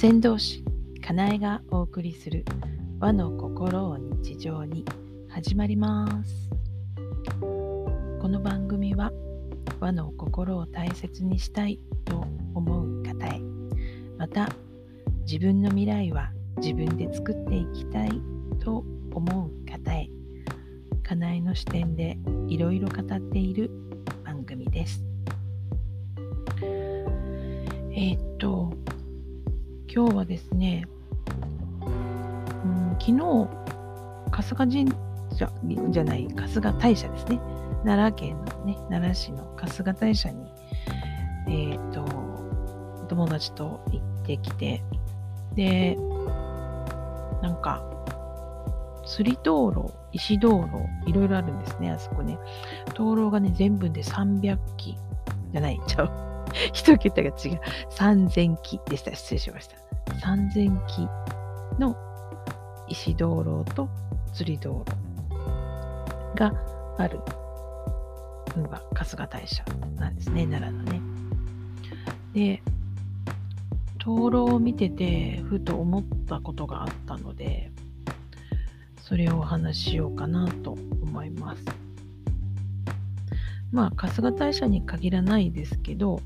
先導師かなえがお送りする和の心を日常に始まります。この番組は和の心を大切にしたいと思う方へ。また自分の未来は自分で作っていきたいと思う方へ。かなえの視点でいろいろ語っている番組です。えー、っと今日はですね、うん、昨日、春日神社じゃない、春日大社ですね。奈良県のね、奈良市の春日大社に、えっ、ー、と、友達と行ってきて、で、なんか、釣り道路、石道路、いろいろあるんですね、あそこね。灯籠がね、全部で300基じゃない、ちゃう。一桁が違う。3000基でした。失礼しました。3000基の石灯籠と釣り道路があるのが春日大社なんですね、奈良のね。で、灯籠を見てて、ふと思ったことがあったので、それをお話ししようかなと思います。まあ、春日大社に限らないですけど、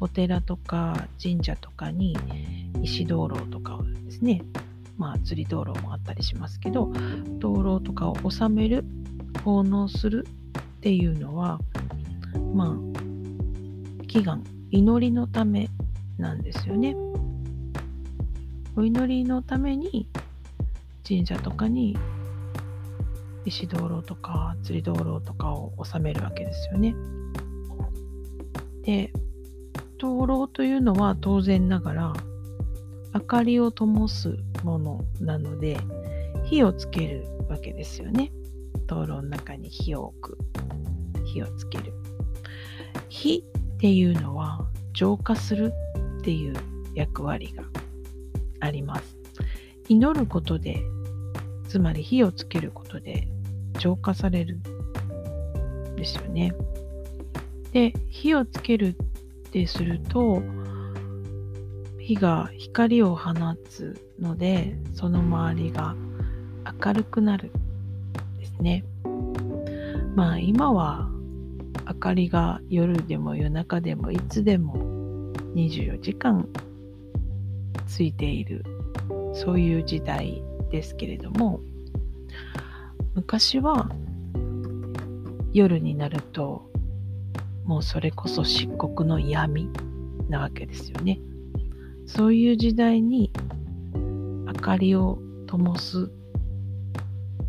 お寺とか神社とかに石灯籠とかをですね、まあ釣り灯籠もあったりしますけど、灯籠とかを収める、奉納するっていうのは、まあ、祈願、祈りのためなんですよね。お祈りのために神社とかに石灯籠とか釣り灯籠とかを収めるわけですよね。で、灯籠というのは当然ながら明かりを灯すものなので火をつけるわけですよね。灯籠の中に火を置く。火をつける。火っていうのは浄化するっていう役割があります。祈ることで、つまり火をつけることで浄化されるんですよね。で、火をつけるってすると、火が光を放つのでその周りが明るくなるですね。まあ今は明かりが夜でも夜中でもいつでも24時間ついているそういう時代ですけれども昔は夜になるともうそれこそ漆黒の闇なわけですよね。そういう時代に明かりを灯す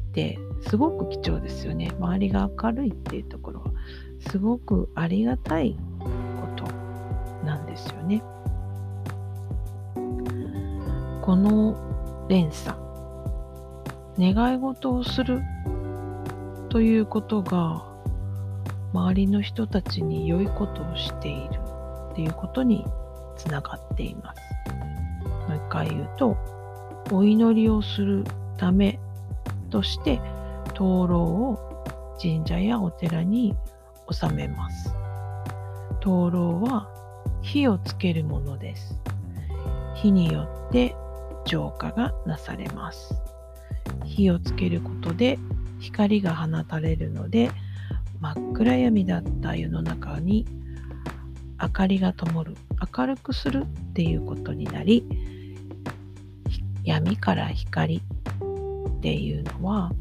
ってすごく貴重ですよね。周りが明るいっていうところはすごくありがたいことなんですよね。この連鎖願い事をするということが周りの人たちに良いことをしているっていうことにつながっています。もう一回言うと、お祈りをするためとして灯籠を神社やお寺に納めます。灯籠は火をつけるものです。火によって浄化がなされます。火をつけることで光が放たれるので真っ暗闇だった世の中に明かりが灯る明るくするっていうことになり闇から光っていうのは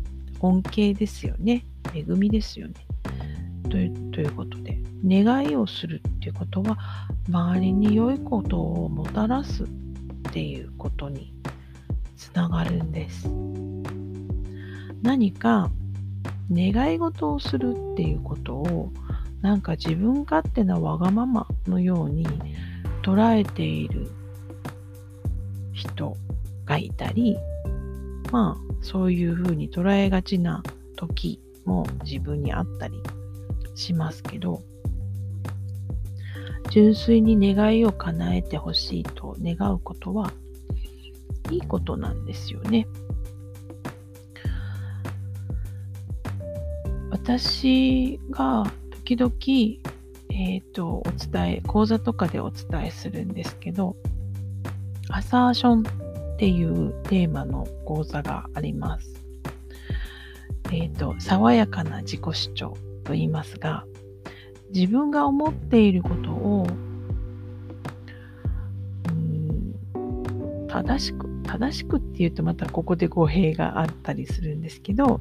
恩恵ですよね。恵みですよね。とということで願いをするっていうことは周りに良いことをもたらすっていうことにつながるんです。何か願い事をするっていうことをなんか自分勝手なわがままのように捉えている人がいたりまあそういうふうに捉えがちな時も自分にあったりしますけど純粋に願いを叶えてほしいと願うことはいいことなんですよね。私が時々、えっ、ー、と、お伝え、講座とかでお伝えするんですけど、アサーションっていうテーマの講座があります。えっ、ー、と、爽やかな自己主張と言いますが、自分が思っていることを正しく正しくっていうとまたここで語弊があったりするんですけど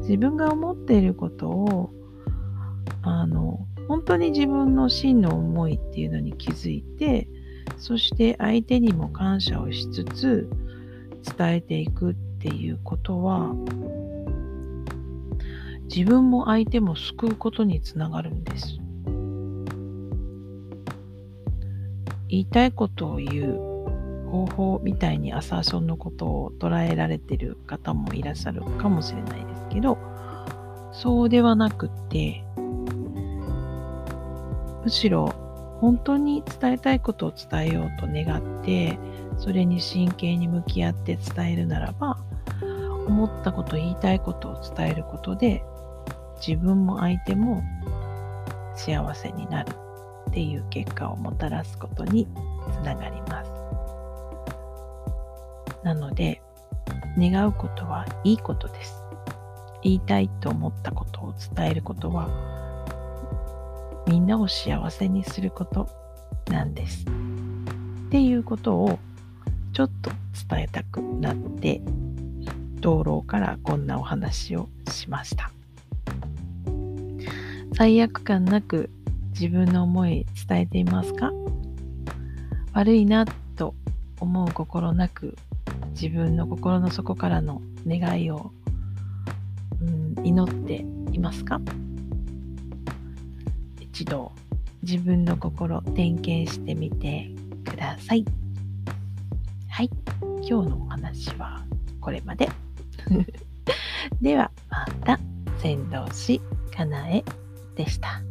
自分が思っていることをあの本当に自分の真の思いっていうのに気づいてそして相手にも感謝をしつつ伝えていくっていうことは自分も相手も救うことにつながるんです。言いたいことを言う方法みたいにアサーションのことを捉えられてる方もいらっしゃるかもしれないですけどそうではなくってむしろ本当に伝えたいことを伝えようと願ってそれに真剣に向き合って伝えるならば思ったこと言いたいことを伝えることで自分も相手も幸せになるっていう結果をもたらすことにつながります。なので、願うことはいいことです。言いたいと思ったことを伝えることは、みんなを幸せにすることなんです。っていうことをちょっと伝えたくなって、道路からこんなお話をしました。罪悪感なく自分の思い伝えていますか？悪いなと思う心なく自分の心の底からの願いを、うん、祈っていますか？一度自分の心点検してみてください。はい。今日のお話はこれまで。ではまた、先導しかなえでした。